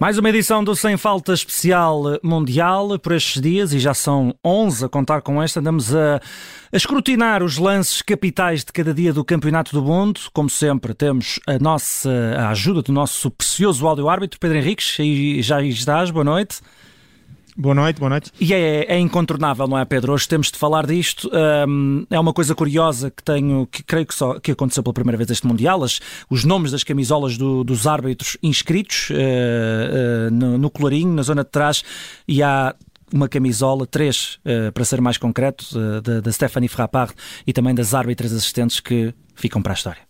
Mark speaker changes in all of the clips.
Speaker 1: Mais uma edição do Sem Falta Especial Mundial por estes dias, e já são 11 a contar com esta. Andamos a, a, escrutinar os lances capitais de cada dia do Campeonato do Mundo. Como sempre, temos a nossa a ajuda do nosso precioso áudio-árbitro, Pedro Henriques. E já estás, boa noite.
Speaker 2: Boa noite, boa noite.
Speaker 1: E é, é, incontornável, não é, Pedro? Hoje temos de falar disto. Um, é uma coisa curiosa que tenho, que creio que só que aconteceu pela primeira vez este Mundial, as, os nomes das camisolas do, dos árbitros inscritos uh, uh, no, no na zona de trás, e há uma camisola, três, uh, para ser mais concreto, da Stephanie Frappard e também das árbitras assistentes que ficam para a história.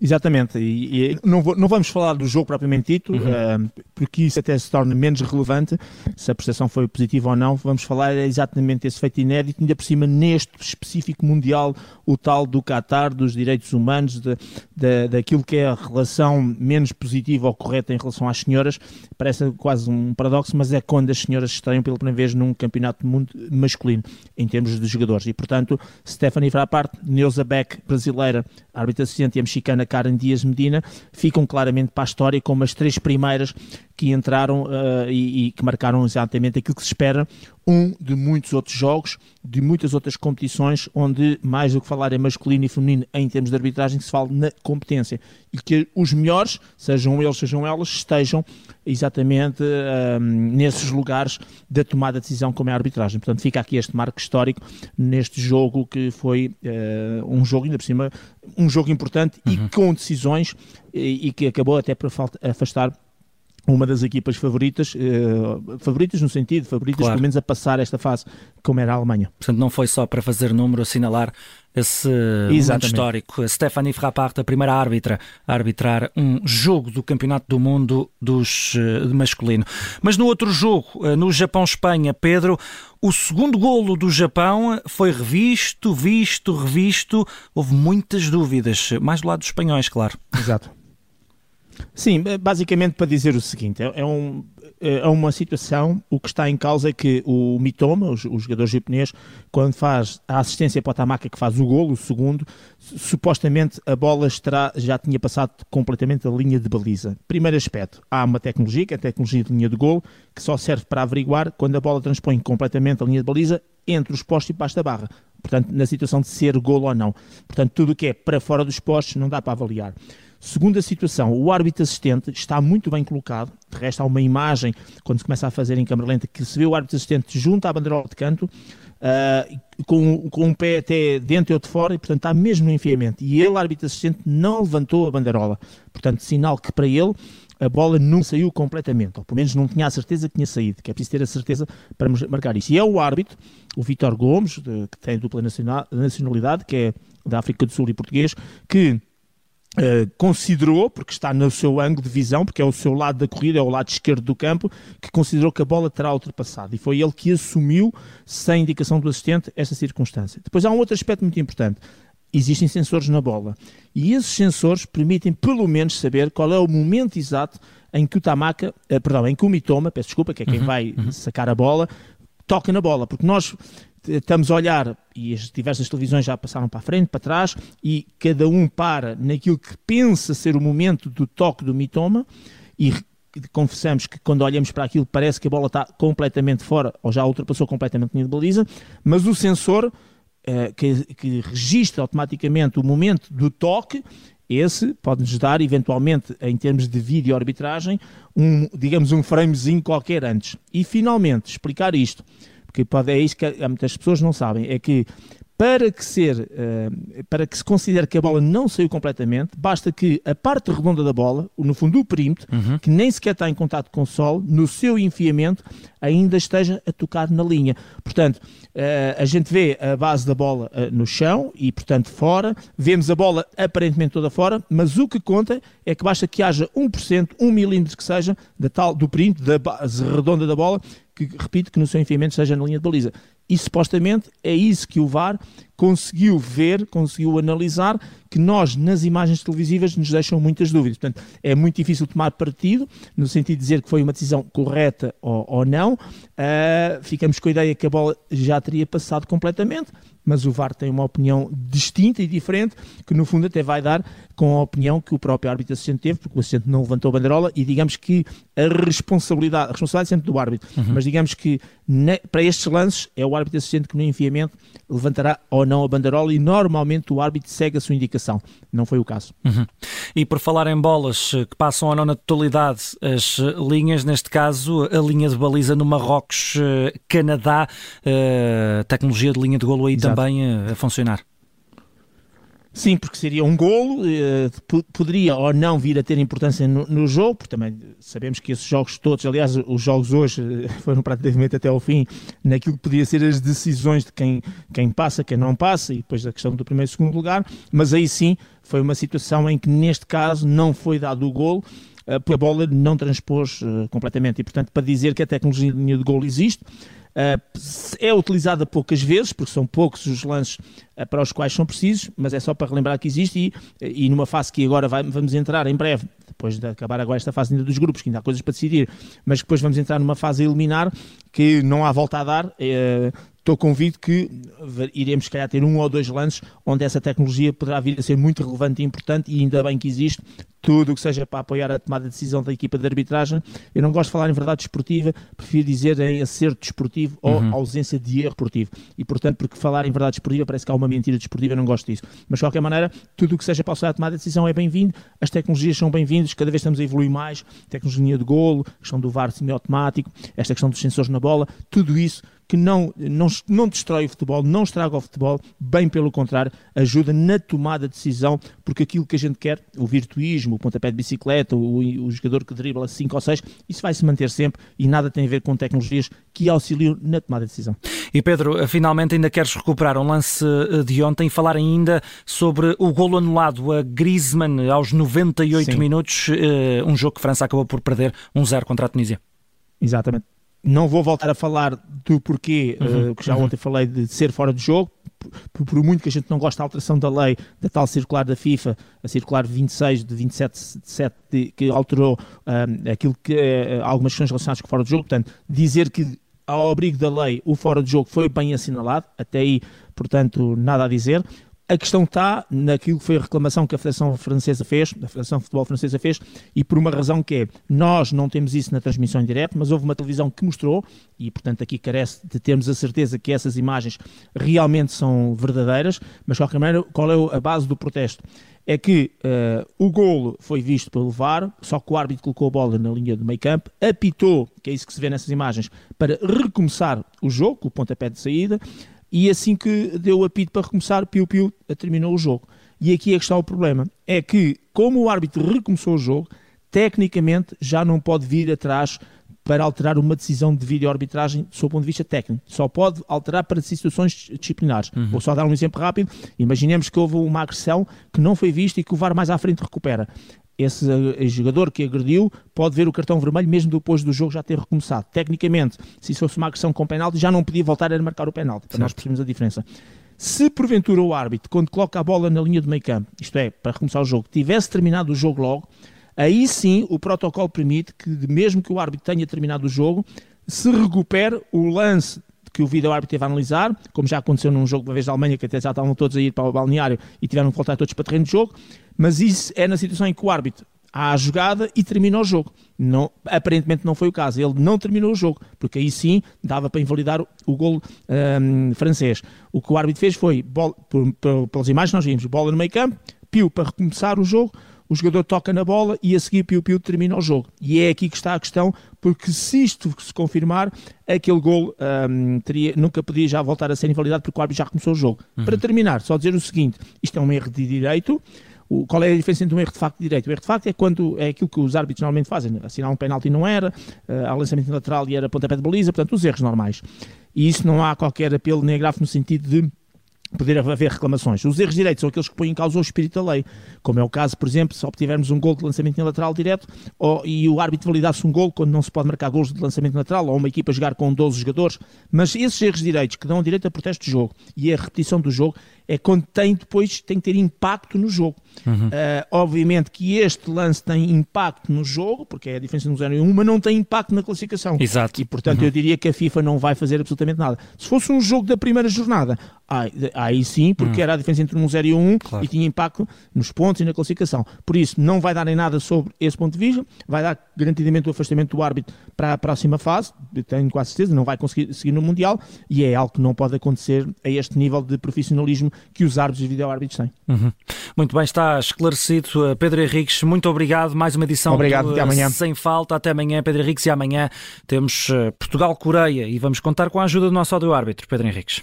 Speaker 2: Exatamente, e, e não, vou, não, vamos falar do jogo propriamente dito, uhum. uh, porque isso até se torna menos relevante, se a prestação foi positiva ou não. Vamos falar exatamente desse feito inédito, ainda por cima neste específico Mundial, o tal do Qatar, dos direitos humanos, de, de, daquilo que é a relação menos positiva ou correta em relação às senhoras. Parece quase um paradoxo, mas é quando as senhoras estreiam pela primeira vez num campeonato do mundo masculino, em termos de jogadores. E portanto, Stephanie Frappart, Neuza Beck, brasileira, árbitra assistente e a mexicana Karen Dias Medina ficam claramente para a história como as três primeiras que entraram uh, e, e, que marcaram exatamente aquilo que se espera, um de muitos outros jogos, de muitas outras competições, onde mais do que falar é masculino e feminino em termos de arbitragem, se fala na competência. E que os melhores, sejam eles, sejam elas, estejam exatamente uh, nesses lugares da tomada de decisão como é a arbitragem. Portanto, fica aqui este marco histórico neste jogo que foi uh, um jogo, ainda por cima, um jogo importante uhum. e com decisões e, e que acabou até por afastar uma das equipas favoritas, uh, favoritas no sentido, favoritas claro. pelo menos a passar esta fase, como era a Alemanha.
Speaker 1: Portanto, não foi só para fazer número, assinalar esse Exatamente. momento histórico. Stephanie Frappart, a primeira árbitra a arbitrar um jogo do Campeonato do Mundo dos uh, masculino. Mas no outro jogo, uh, no Japão-Espanha, Pedro, o segundo golo do Japão foi revisto, visto, revisto. Houve muitas dúvidas, mais do lado dos espanhóis, claro.
Speaker 2: Exato. Sim, basicamente para dizer o seguinte, é, é, um, é uma situação, o que está em causa é que o Mitoma, o, o jogador japonês, quando faz a assistência para o Tamaka que faz o golo, o segundo, supostamente a bola estará, já tinha passado completamente a linha de baliza. Primeiro aspecto, há uma tecnologia, que é a tecnologia de linha de golo, que só serve para averiguar quando a bola transpõe completamente a linha de baliza entre os postos e debaixo da barra. Portanto, na situação de ser golo ou não. Portanto, tudo o que é para fora dos postos não dá para avaliar. Segunda situação, o árbitro assistente está muito bem colocado. De resto, há uma imagem, quando se começa a fazer em câmera lenta, que se vê o árbitro assistente junto à bandeirola de canto, uh, com, com um pé até dentro e outro fora, e portanto está mesmo no enfiamento. E ele, árbitro assistente, não levantou a bandeirola. Portanto, sinal que para ele a bola não saiu completamente, ou pelo menos não tinha a certeza que tinha saído, que é preciso ter a certeza para marcar isso. E é o árbitro, o Vitor Gomes, de, que tem dupla nacionalidade, que é da África do Sul e português, que Uh, considerou, porque está no seu ângulo de visão, porque é o seu lado da corrida, é o lado esquerdo do campo, que considerou que a bola terá ultrapassado. E foi ele que assumiu, sem indicação do assistente, essa circunstância. Depois há um outro aspecto muito importante. Existem sensores na bola. E esses sensores permitem, pelo menos, saber qual é o momento exato em que o Tamaka, uh, perdão, em que o Mitoma, peço desculpa, que é quem uhum, vai uhum. sacar a bola, toca na bola. Porque nós estamos a olhar, e as diversas televisões já passaram para a frente, para trás, e cada um para naquilo que pensa ser o momento do toque do mitoma, e confessamos que quando olhamos para aquilo parece que a bola está completamente fora, ou já ultrapassou completamente a linha de baliza, mas o sensor eh, que, que registra automaticamente o momento do toque, esse pode-nos dar, eventualmente, em termos de vídeo arbitragem, um, digamos, um framezinho qualquer antes. E, finalmente, explicar isto porque pode, é isso que muitas pessoas não sabem, é que para que, ser, uh, para que se considere que a bola não saiu completamente, basta que a parte redonda da bola, no fundo do perímetro, uhum. que nem sequer está em contato com o solo, no seu enfiamento, ainda esteja a tocar na linha. Portanto, uh, a gente vê a base da bola uh, no chão e, portanto, fora, vemos a bola aparentemente toda fora, mas o que conta é que basta que haja 1%, 1 milímetro que seja, da tal, do perímetro, da base redonda da bola, que repito que no seu enfiamento seja na linha de baliza. E supostamente é isso que o VAR conseguiu ver, conseguiu analisar que nós, nas imagens televisivas, nos deixam muitas dúvidas. Portanto, é muito difícil tomar partido, no sentido de dizer que foi uma decisão correta ou, ou não. Uh, ficamos com a ideia que a bola já teria passado completamente mas o VAR tem uma opinião distinta e diferente, que no fundo até vai dar com a opinião que o próprio árbitro assistente teve, porque o assistente não levantou a bandeirola e digamos que a responsabilidade, a responsabilidade é sempre do árbitro, uhum. mas digamos que para estes lances é o árbitro assistente que no enviamento levantará ou não a bandeirola e normalmente o árbitro segue a sua indicação. Não foi o caso.
Speaker 1: Uhum. E por falar em bolas que passam ou não na totalidade as linhas, neste caso a linha de baliza no Marrocos, eh, Canadá, a eh, tecnologia de linha de golo aí Exato. também a funcionar.
Speaker 2: Sim, porque seria um golo, eh, poderia ou não vir a ter importância no, no, jogo, porque também sabemos que esses jogos todos, aliás, os jogos hoje eh, foram praticamente até ao fim naquilo que podia ser as decisões de quem, quem passa, quem não passa, e depois a questão do primeiro e segundo lugar, mas aí sim foi uma situação em que neste caso não foi dado o golo, porque a bola não transpôs completamente, e portanto para dizer que a tecnologia de golo existe, Uh, é utilizada poucas vezes, porque são poucos os lances para os quais são precisos, mas é só para relembrar que existe e, e numa fase que agora vai, vamos entrar em breve, depois de acabar agora esta fase ainda dos grupos, que ainda há coisas para decidir, mas depois vamos entrar numa fase a eliminar que não há volta a dar. Estou convicto que iremos, se calhar, ter um ou dois lances onde essa tecnologia poderá vir a ser muito relevante e importante, e ainda bem que existe tudo o que seja para apoiar a tomada de decisão da equipa de arbitragem. Eu não gosto de falar em verdade esportiva, prefiro dizer em acerto desportivo uhum. ou ausência de erro desportivo. E, portanto, porque falar em verdade esportiva parece que há uma mentira desportiva, eu não gosto disso. Mas, de qualquer maneira, tudo o que seja para auxiliar a tomada de decisão é bem-vindo, as tecnologias são bem-vindas, cada vez estamos a evoluir mais, tecnologia de golo, questão do VAR semiautomático, esta questão dos sensores na bola, tudo isso que não, não, não destrói o futebol, não estraga o futebol, bem pelo contrário, ajuda na tomada de decisão, porque aquilo que a gente quer, o virtuísmo, o pontapé de bicicleta, o, o jogador que dribla 5 ou 6, isso vai se manter sempre e nada tem a ver com tecnologias que auxiliam na tomada de decisão.
Speaker 1: E Pedro, finalmente ainda queres recuperar um lance eh, de ontem e falar ainda sobre o golo anulado a Griezmann aos 98 Sim. minutos, eh, um jogo que a França acabou por perder 1-0 contra a Tunísia.
Speaker 2: Exatamente. Não vou voltar a falar do porquê, uhum, uh, que já uhum. ontem falei de ser fora de jogo, por, muito que a gente não goste da alteração da lei, da tal circular da FIFA, a circular 26 de 27 de 7, de, que alterou um, aquilo que uh, algumas questões relacionadas com fora de jogo, portanto, dizer que ao abrigo da lei o fora de jogo foi bem assinalado, até aí, portanto, nada a dizer. A questão está naquilo que foi a reclamação que a Federação Francesa fez, a Federação de Futebol Francesa fez, e por uma razão que é, nós não temos isso na transmissão em direto, mas houve uma televisão que mostrou, e portanto aqui carece de termos a certeza que essas imagens realmente são verdadeiras, mas de qualquer maneira, qual é a base do protesto? É que uh, o golo foi visto pelo VAR, só que o árbitro colocou a bola na linha do meio campo, apitou, que é isso que se vê nessas imagens, para recomeçar o jogo, o pontapé de saída, e assim que deu o apito para recomeçar, Piu Piu terminou o jogo. E aqui é que está o problema: é que, como o árbitro recomeçou o jogo, tecnicamente já não pode vir atrás para alterar uma decisão de vídeo-arbitragem do seu ponto de vista técnico. Só pode alterar para situações disciplinares. Uhum. Vou só dar um exemplo rápido. Imaginemos que houve uma agressão que não foi vista e que o VAR mais à frente recupera esse eh, jogador que agrediu pode ver o cartão vermelho mesmo depois do jogo já ter recomeçado. Tecnicamente, se isso fosse uma agressão com penalti, já não podia voltar a marcar o penalti, para certo. nós percebemos a diferença. Se porventura o árbitro, quando coloca a bola na linha do meio campo, isto é, para recomeçar o jogo, tivesse terminado o jogo logo, aí sim o protocolo permite que, mesmo que o árbitro tenha terminado o jogo, se recupere o lance que o vídeo árbitro teve a analisar, como já aconteceu num jogo uma vez da Alemanha, que até já estavam todos a ir para o balneário e tiveram que voltar todos para o terreno de jogo, mas isso é na situação em que o árbitro há a jogada e termina o jogo. Não, aparentemente não foi o caso. Ele não terminou o jogo, porque aí sim dava para invalidar o, o gol um, francês. O que o árbitro fez foi, bola, por, por, pelas imagens nós vimos, bola no meio campo, piu para recomeçar o jogo, o jogador toca na bola e a seguir Piu Piu termina o jogo. E é aqui que está a questão, porque se isto se confirmar, aquele gol um, teria, nunca podia já voltar a ser invalidado porque o árbitro já começou o jogo. Uhum. Para terminar, só dizer o seguinte, isto é um erro de direito, o, qual é a diferença entre um erro de facto e direito? O erro de facto é quando é aquilo que os árbitros normalmente fazem, né? assinar um penalti não era, uh, há lançamento lateral e era pontapé de baliza, portanto, os erros normais. E isso não há qualquer apelo nem agravo no sentido de poder haver reclamações. Os erros direitos são aqueles que põem em causa o espírito da lei, como é o caso, por exemplo, se obtivermos um gol de lançamento lateral direto ou, e o árbitro validasse um gol quando não se pode marcar gols de lançamento lateral ou uma equipa jogar com 12 jogadores, mas esses erros direitos que dão direito a protesto de jogo e a repetição do jogo é quando tem depois tem que ter impacto no jogo. Uhum. Uh, obviamente que este lance tem impacto no jogo, porque é a diferença no 0 e 1, mas não tem impacto na classificação.
Speaker 1: Exato.
Speaker 2: E portanto uhum. eu diria que a FIFA não vai fazer absolutamente nada. Se fosse um jogo da primeira jornada, aí, aí sim, porque uhum. era a diferença entre um 0 e 1 claro. e tinha impacto nos pontos e na classificação. Por isso, não vai dar em nada sobre esse ponto de vista, vai dar garantidamente o afastamento do árbitro para a próxima fase, tenho quase certeza, não vai conseguir seguir no Mundial, e é algo que não pode acontecer a este nível de profissionalismo que os árbitros e vídeo-árbitros têm.
Speaker 1: Uhum. Muito bem, está esclarecido. Pedro Henriques, muito obrigado. Mais uma edição
Speaker 2: obrigado,
Speaker 1: do,
Speaker 2: amanhã.
Speaker 1: Sem Falta. Até amanhã, Pedro Henriques. E amanhã temos eh, Portugal-Coreia e vamos contar com a ajuda do nosso áudio-árbitro, Pedro Henriques.